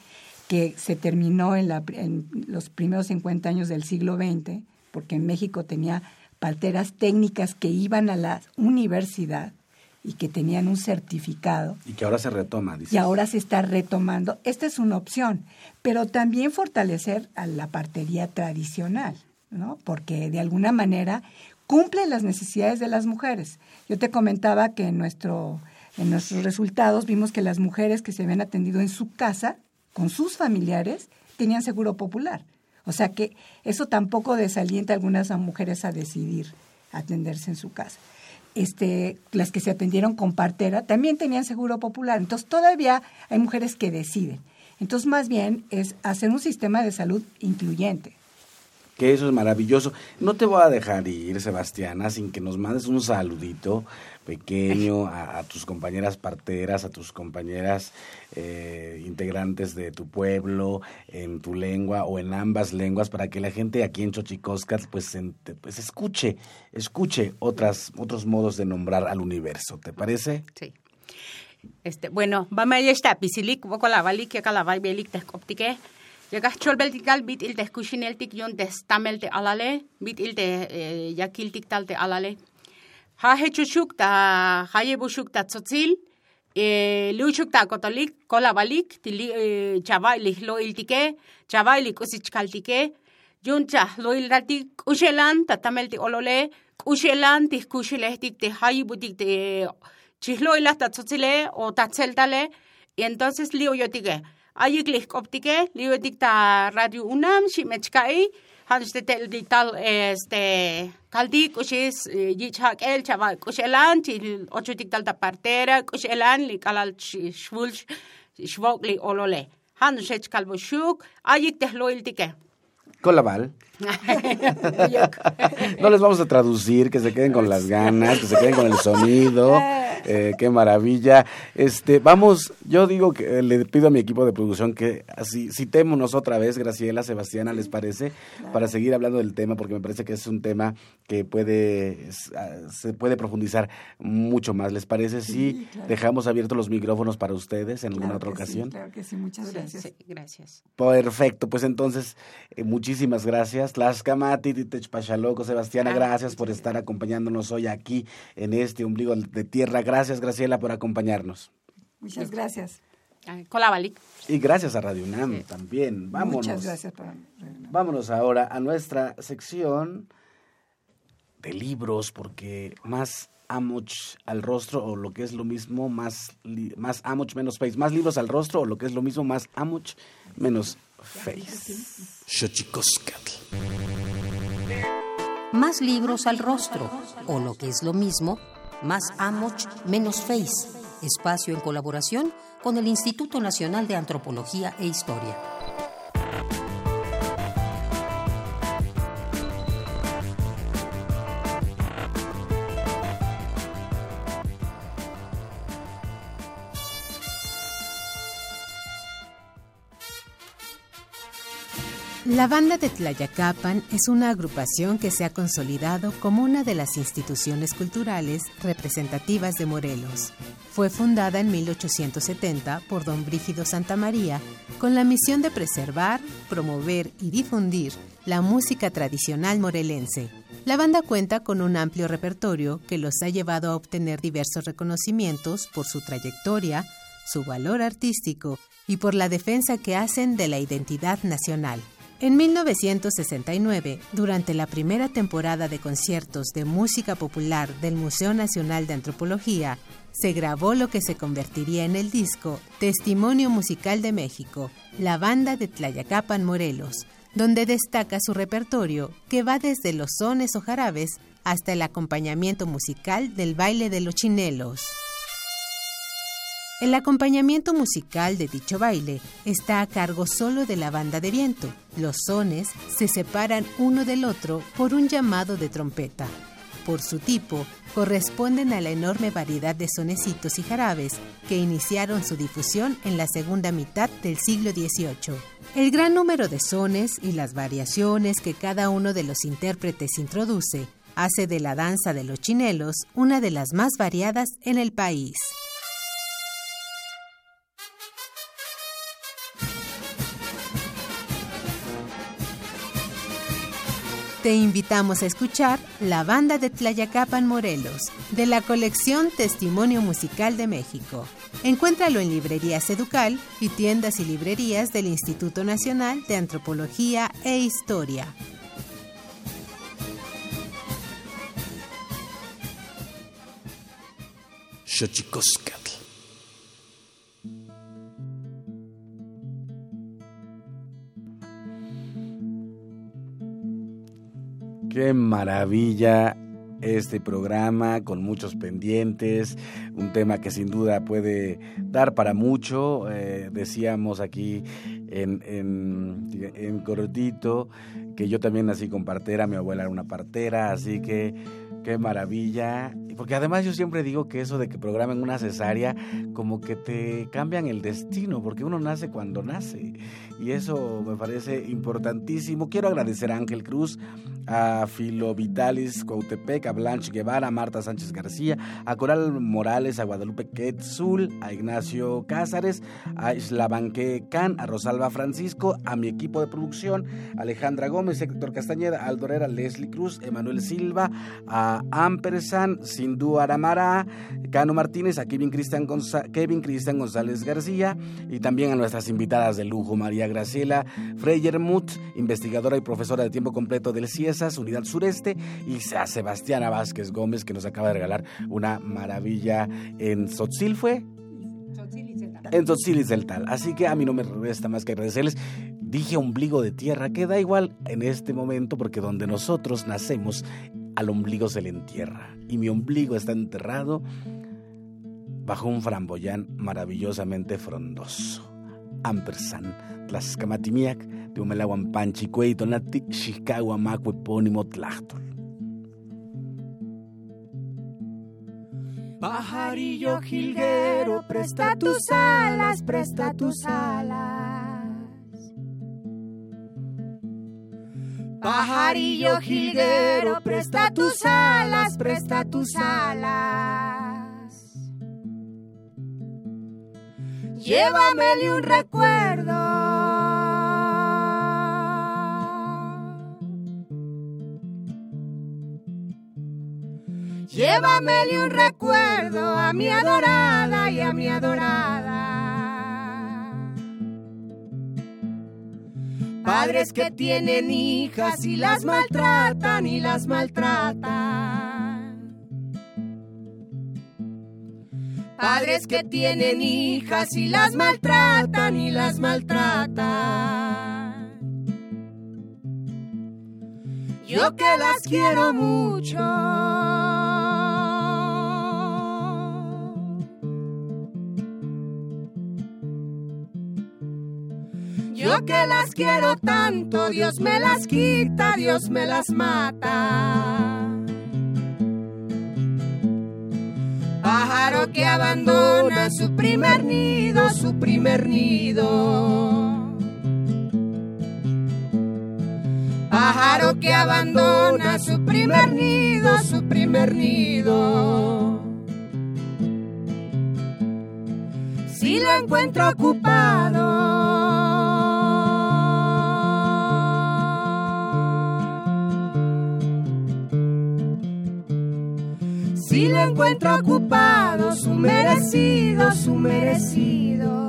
que se terminó en, la, en los primeros 50 años del siglo XX, porque en México tenía parteras técnicas que iban a la universidad y que tenían un certificado Y que ahora se retoma, dice. y ahora se está retomando. Esta es una opción, pero también fortalecer a la partería tradicional, ¿no? Porque de alguna manera cumple las necesidades de las mujeres. Yo te comentaba que en, nuestro, en nuestros resultados vimos que las mujeres que se habían atendido en su casa, con sus familiares, tenían seguro popular. O sea que eso tampoco desalienta a algunas mujeres a decidir atenderse en su casa este, las que se atendieron con partera también tenían seguro popular. Entonces todavía hay mujeres que deciden. Entonces más bien es hacer un sistema de salud incluyente. Que eso es maravilloso. No te voy a dejar ir, Sebastiana, sin que nos mandes un saludito pequeño a, a tus compañeras parteras, a tus compañeras eh, integrantes de tu pueblo, en tu lengua o en ambas lenguas, para que la gente aquí en Xochicóscat pues, pues escuche, escuche otras, otros modos de nombrar al universo. ¿Te parece? Sí. Este, bueno, vamos a esta pisilik, voco la balik, que la vai belik te optike. Llegas cholbeltikal bit il te kushineltik yon te stamelte alale, bit il te yakiltik talte alale. Ha hechushuk ta hayebushuk ta tzotzil, eh, luchuk ta kotolik, kola balik, tili eh, chavailik lo iltike, chavailik usichkaltike, Yuncha, lo ilratik kushelan, tatamelti olole, kushelan, tis kushelehtik te hayibutik te chisloilas tatzotzile o tatzeltale, y entonces liu yotique. Ayiklik optique, liu yotik ta radio unam, shimechkai, hanste tel dital este kaldi kushis yichak el chava kushelan til ochutik tal ta partera kushelan li kalal shvul shvok li olole. Han shech kalbo shuk, ayik te loiltike. Colaval. [LAUGHS] No les vamos a traducir, que se queden con las ganas, que se queden con el sonido. [LAUGHS] Eh, qué maravilla. Este, vamos, yo digo que eh, le pido a mi equipo de producción que así citémonos otra vez, Graciela, Sebastiana, ¿les parece? Para seguir hablando del tema, porque me parece que es un tema que puede, ah, se puede profundizar mucho más. ¿Les parece si claro. dejamos abiertos los micrófonos para ustedes en alguna Claro otra que sí, ocasión? claro que sí, muchas gracias. Sí, gracias. Perfecto, pues entonces, eh, muchísimas gracias. Tlaxcamati, Titechpachaloco, Sebastiana, Ah, gracias por estar acompañándonos hoy aquí en este ombligo de tierra. Gracias, Graciela, por acompañarnos. Muchas gracias. Colabalik. Y gracias a Radio UNAM también. Vámonos. Muchas gracias. Para... Vámonos ahora a nuestra sección de libros, porque más amoch al rostro o lo que es lo mismo, más, más amoch menos face. Más libros al rostro o lo que es lo mismo, más amoch menos face. Xochicoscatl. Más libros al rostro, o lo que es lo mismo, más Amoch menos Face, espacio en colaboración con el Instituto Nacional de Antropología e Historia. La banda de Tlayacapan es una agrupación que se ha consolidado como una de las instituciones culturales representativas de Morelos. Fue fundada en 1870 por don Brígido Santamaría con la misión de preservar, promover y difundir la música tradicional morelense. La banda cuenta con un amplio repertorio que los ha llevado a obtener diversos reconocimientos por su trayectoria, su valor artístico y por la defensa que hacen de la identidad nacional. En 1969, durante la primera temporada de conciertos de música popular del Museo Nacional de Antropología, se grabó lo que se convertiría en el disco Testimonio Musical de México, la banda de Tlayacapan Morelos, donde destaca su repertorio que va desde los sones o jarabes hasta el acompañamiento musical del baile de los chinelos. El acompañamiento musical de dicho baile está a cargo solo de la banda de viento. Los sones se separan uno del otro por un llamado de trompeta. Por su tipo, corresponden a la enorme variedad de sonecitos y jarabes que iniciaron su difusión en la segunda mitad del siglo XVIII. El gran número de sones y las variaciones que cada uno de los intérpretes introduce hace de la danza de los chinelos una de las más variadas en el país. Te invitamos a escuchar La Banda de Tlayacapan Morelos, de la colección Testimonio Musical de México. Encuéntralo en librerías Educal y tiendas y librerías del Instituto Nacional de Antropología e Historia. Xochicoscatl. Qué maravilla este programa con muchos pendientes, un tema que sin duda puede dar para mucho. eh, decíamos aquí en, en, en cortito que yo también nací con partera, mi abuela era una partera, así que qué maravilla. Porque además yo siempre digo que eso de que programen una cesárea, como que te cambian el destino, porque uno nace cuando nace. Y eso me parece importantísimo. Quiero agradecer a Ángel Cruz, a Filo Vitalis Cuautepec, a Blanche Guevara, a Marta Sánchez García, a Coral Morales, a Guadalupe Quetzul, a Ignacio Cázares, a Islabanque Can, a Rosalba Francisco, a mi equipo de producción, Alejandra Gómez, Héctor Castañeda, Aldo Herrera, Leslie Cruz, Emanuel Silva, a Ampersand, Sindú Aramara, Cano Martínez, a Kevin Cristian, Gonza- Kevin Cristian González García y también a nuestras invitadas de lujo, María Graciela Freyermuth, investigadora y profesora de tiempo completo del CIESAS, Unidad Sureste, y a Sebastiana Vázquez Gómez, que nos acaba de regalar una maravilla en Sotzil, ¿fue? En Tzotzil y Zeltal. Así que a mí no me resta más que agradecerles. Dije ombligo de tierra, que da igual en este momento porque donde nosotros nacemos, al ombligo se le entierra. Y mi ombligo está enterrado bajo un framboyán maravillosamente frondoso. Ampersand, Tlaxcamatimiac, de Umelahuan Panchicuey, Tonati, Chicago, Macue, Pónimo, Tlachtol. Pajarillo jilguero, presta tus alas, presta tus alas. Pajarillo jilguero, presta tus alas, presta tus alas. Llévamele un recuerdo. Llévamele un recuerdo a mi adorada y a mi adorada. Padres que tienen hijas y las maltratan y las maltratan. Padres que tienen hijas y las maltratan y las maltratan. Yo que las quiero mucho. Yo que las quiero tanto, Dios me las quita, Dios me las mata. Pájaro que abandona su primer nido, su primer nido. Pájaro que abandona su primer nido, su primer nido. Si lo encuentro ocupado. Si lo encuentro ocupado, su merecido, su merecido.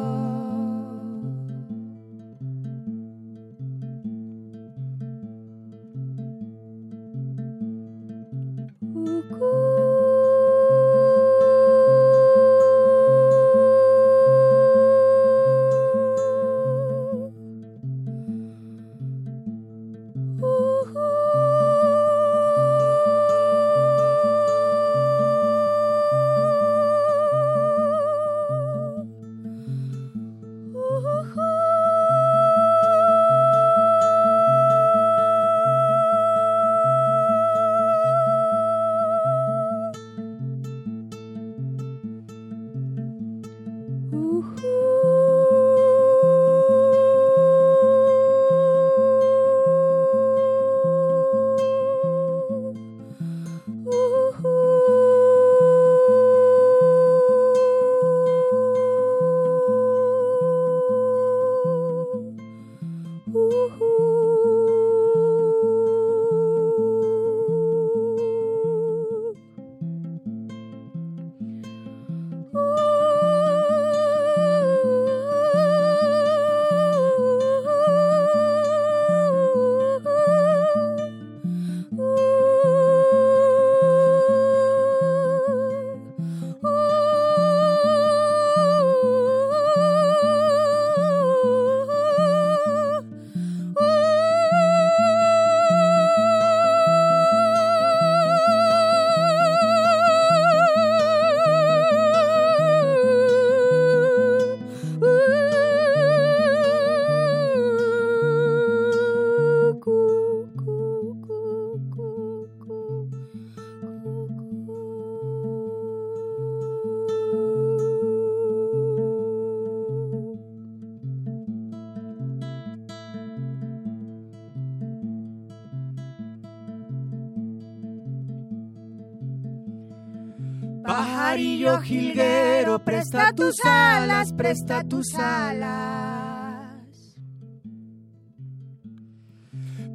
Presta tus alas.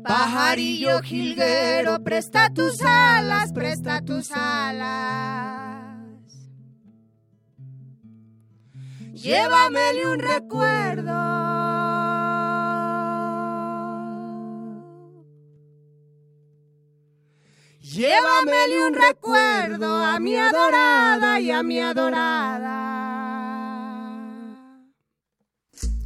Pajarillo jilguero, presta tus alas, presta tus alas. Llévamele un recuerdo. Llévamele un recuerdo a mi adorada y a mi adorada.